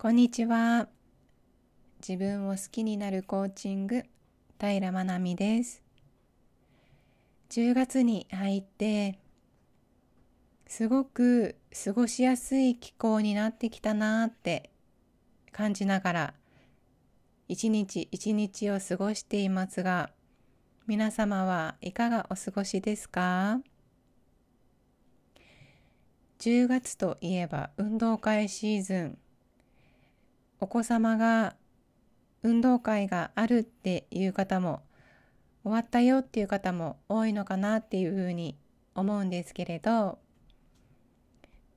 こんにちは。自分を好きになるコーチング、平まなみです。10月に入って、すごく過ごしやすい気候になってきたなって感じながら、一日一日を過ごしていますが、皆様はいかがお過ごしですか？10月といえば運動会シーズン。お子様が運動会があるっていう方も終わったよっていう方も多いのかなっていうふうに思うんですけれど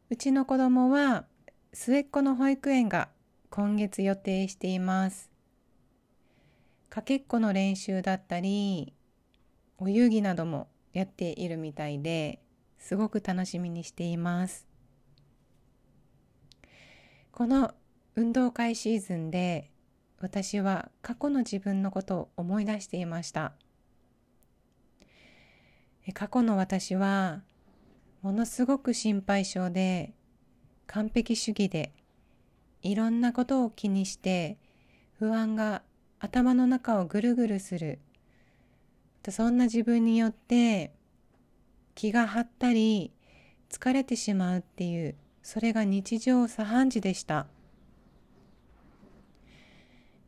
うちの子供は末っ子の保育園が今月予定しています。かけっこの練習だったりお遊戯などもやっているみたいですごく楽しみにしています。この運動会シーズンで私は過去の自分のことを思い出していました。過去の私はものすごく心配性で完璧主義でいろんなことを気にして不安が頭の中をぐるぐるするそんな自分によって気が張ったり疲れてしまうっていうそれが日常茶飯事でした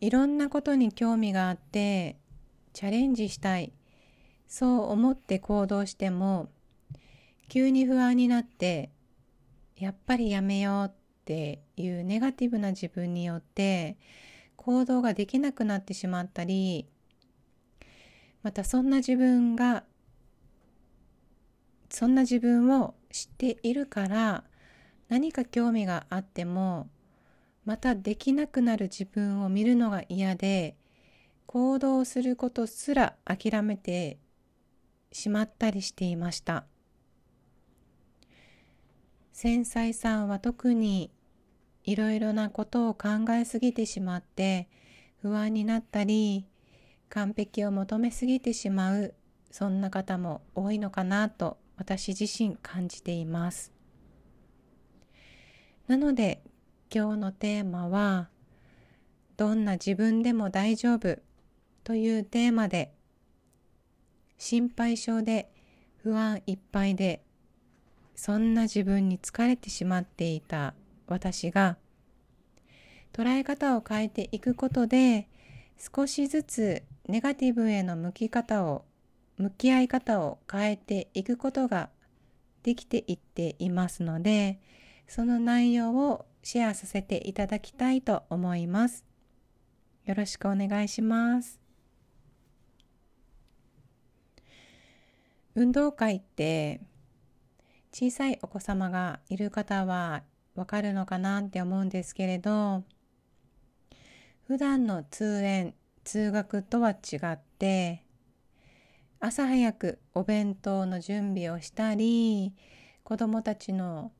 いろんなことに興味があってチャレンジしたい。そう思って行動しても急に不安になってやっぱりやめようっていうネガティブな自分によって行動ができなくなってしまったりまたそんな自分がそんな自分を知っているから何か興味があってもまたできなくなる自分を見るのが嫌で行動することすら諦めてしまったりしていました繊細さんは特にいろいろなことを考えすぎてしまって不安になったり完璧を求めすぎてしまうそんな方も多いのかなと私自身感じています。なので今日のテーマはどんな自分でも大丈夫というテーマで心配性で不安いっぱいでそんな自分に疲れてしまっていた私が捉え方を変えていくことで少しずつネガティブへの向き方を向き合い方を変えていくことができていっていますのでその内容をシェアさせていただきたいと思います。よろしくお願いします。運動会って小さいお子様がいる方はわかるのかなって思うんですけれど普段の通園通学とは違って朝早くお弁当の準備をしたり子どもたちの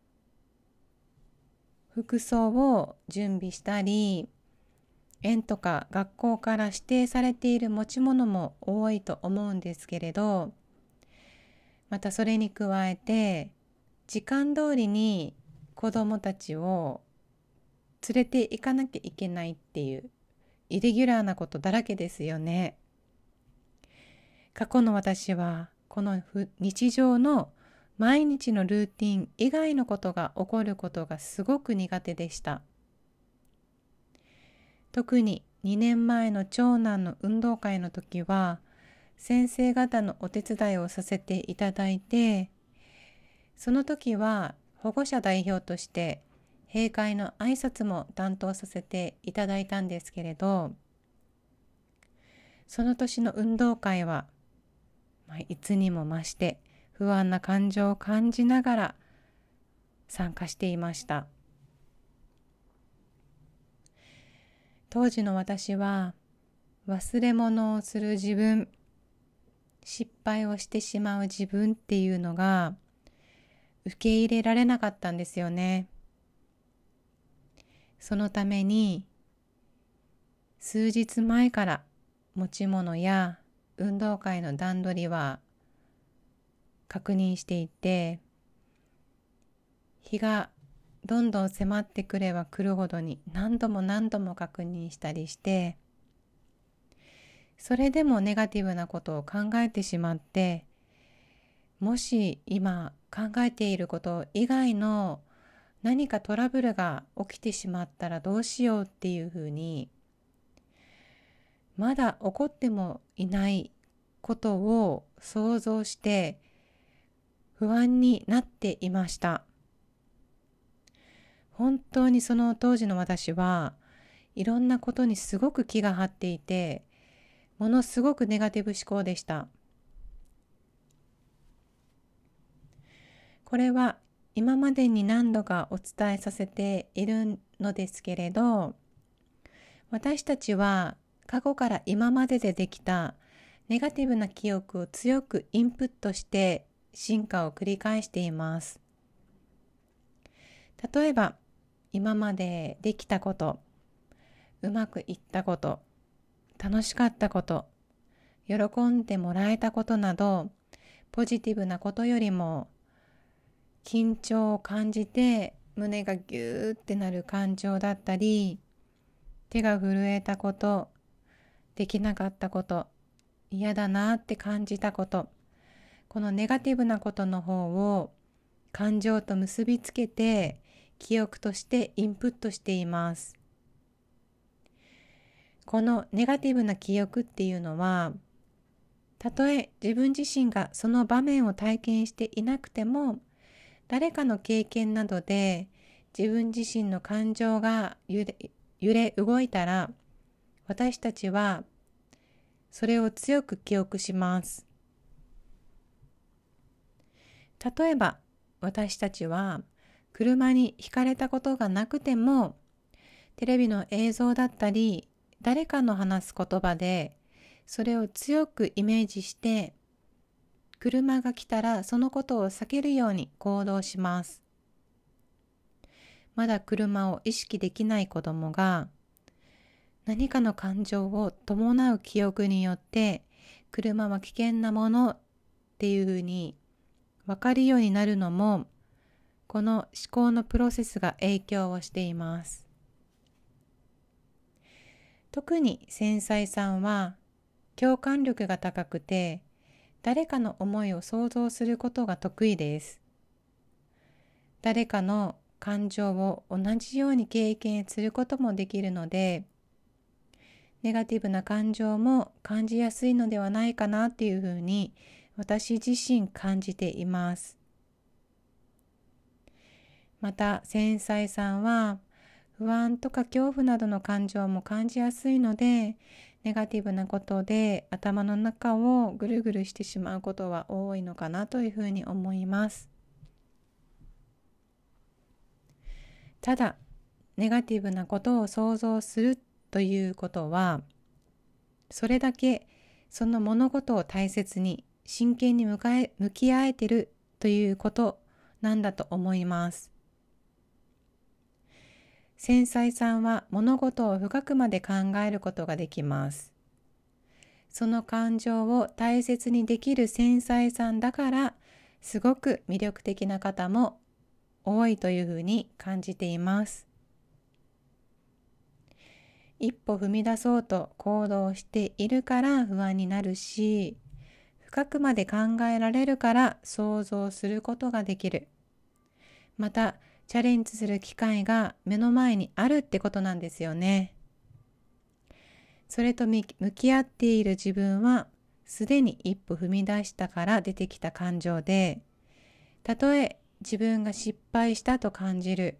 服装を準備したり園とか学校から指定されている持ち物も多いと思うんですけれどまたそれに加えて時間通りに子どもたちを連れて行かなきゃいけないっていうイレギュラーなことだらけですよね。過去の私はこの日常の毎日のルーティン以外のことが起こることがすごく苦手でした。特に2年前の長男の運動会の時は先生方のお手伝いをさせていただいてその時は保護者代表として閉会の挨拶も担当させていただいたんですけれどその年の運動会は、まあ、いつにも増して不安な感情を感じながら参加していました当時の私は忘れ物をする自分失敗をしてしまう自分っていうのが受け入れられなかったんですよね。そのために数日前から持ち物や運動会の段取りは確認していて日がどんどん迫ってくれば来るほどに何度も何度も確認したりしてそれでもネガティブなことを考えてしまってもし今考えていること以外の何かトラブルが起きてしまったらどうしようっていうふうにまだ起こってもいないことを想像して不安になっていました。本当にその当時の私はいろんなことにすごく気が張っていてものすごくネガティブ思考でした。これは今までに何度かお伝えさせているのですけれど私たちは過去から今まででできたネガティブな記憶を強くインプットして進化を繰り返しています。例えば今までできたことうまくいったこと楽しかったこと喜んでもらえたことなどポジティブなことよりも緊張を感じて胸がギューってなる感情だったり手が震えたことできなかったこと嫌だなって感じたことこのネガティブなことの方を感情と結びつけて記憶としてインプットしていますこのネガティブな記憶っていうのはたとえ自分自身がその場面を体験していなくても誰かの経験などで自分自身の感情が揺れ揺れ動いたら私たちはそれを強く記憶します。例えば私たちは車にひかれたことがなくてもテレビの映像だったり誰かの話す言葉でそれを強くイメージして車が来たらそのことを避けるように行動します。まだ車を意識できない子供が何かの感情を伴う記憶によって車は危険なものっていうふうに分かるようになるのもこの思考のプロセスが影響をしています。特に繊細さんは共感力が高くて誰かの思いを想像することが得意です。誰かの感情を同じように経験することもできるので、ネガティブな感情も感じやすいのではないかなっていうふうに私自身感じています。また繊細さんは不安とか恐怖などの感情も感じやすいのでネガティブなことで頭の中をぐるぐるしてしまうことは多いのかなというふうに思います。ただ、ネガティブなことを想像するということは、それだけその物事を大切に真剣に向かえ向き合えてるということなんだと思います。繊細さんは物事を深くまで考えることができます。その感情を大切にできる繊細さんだからすごく魅力的な方も多いというふうに感じています。一歩踏み出そうと行動しているから不安になるし深くまで考えられるから想像することができる。またチャレンジする機会が目の前にあるってことなんですよね。それと向き合っている自分はすでに一歩踏み出したから出てきた感情でたとえ自分が失敗したと感じる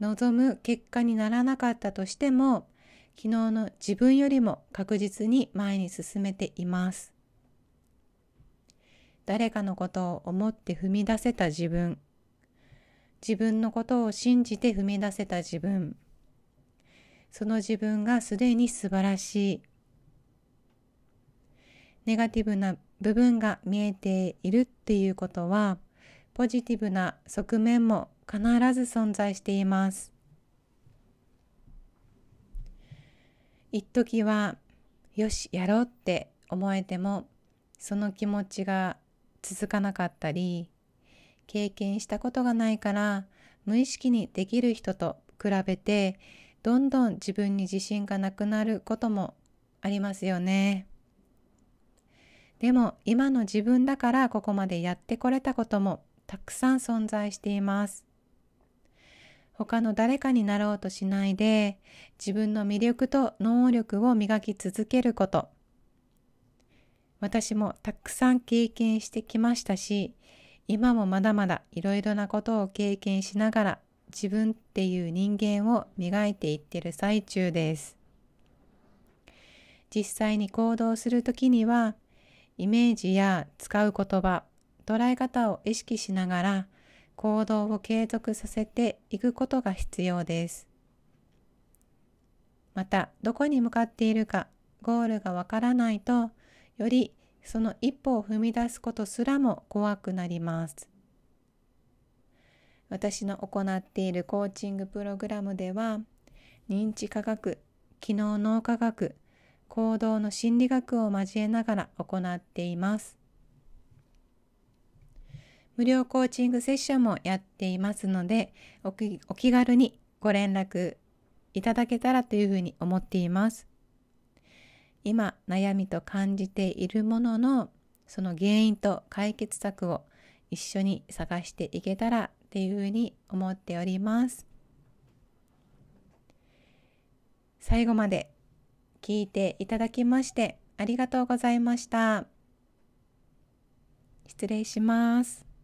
望む結果にならなかったとしても昨日の自分よりも確実に前に進めています誰かのことを思って踏み出せた自分。自分のことを信じて踏み出せた自分。その自分がすでに素晴らしい。ネガティブな部分が見えているっていうことはポジティブな側面も必ず存在しています。一時はよしやろうって思えてもその気持ちが続かなかったり経験したことがないから無意識にできる人と比べてどんどん自分に自信がなくなることもありますよね。でも今の自分だからここまでやってこれたこともたくさん存在しています。他の誰かになろうとしないで自分の魅力と能力を磨き続けること。私もたくさん経験してきましたし、今もまだまだいろいろなことを経験しながら自分っていう人間を磨いていってる最中です。実際に行動するときにはイメージや使う言葉、捉え方を意識しながら行動を継続させていくことが必要です。また、どこに向かっているか、ゴールがわからないと、よりその一歩を踏み出すことすらも怖くなります。私の行っているコーチングプログラムでは、認知科学、機能脳科学、行動の心理学を交えながら行っています。無料コーチングセッションもやっていますのでお気軽にご連絡いただけたらというふうに思っています。今悩みと感じているもののその原因と解決策を一緒に探していけたらっていうふうに思っております。最後まで聞いていただきましてありがとうございました。失礼します。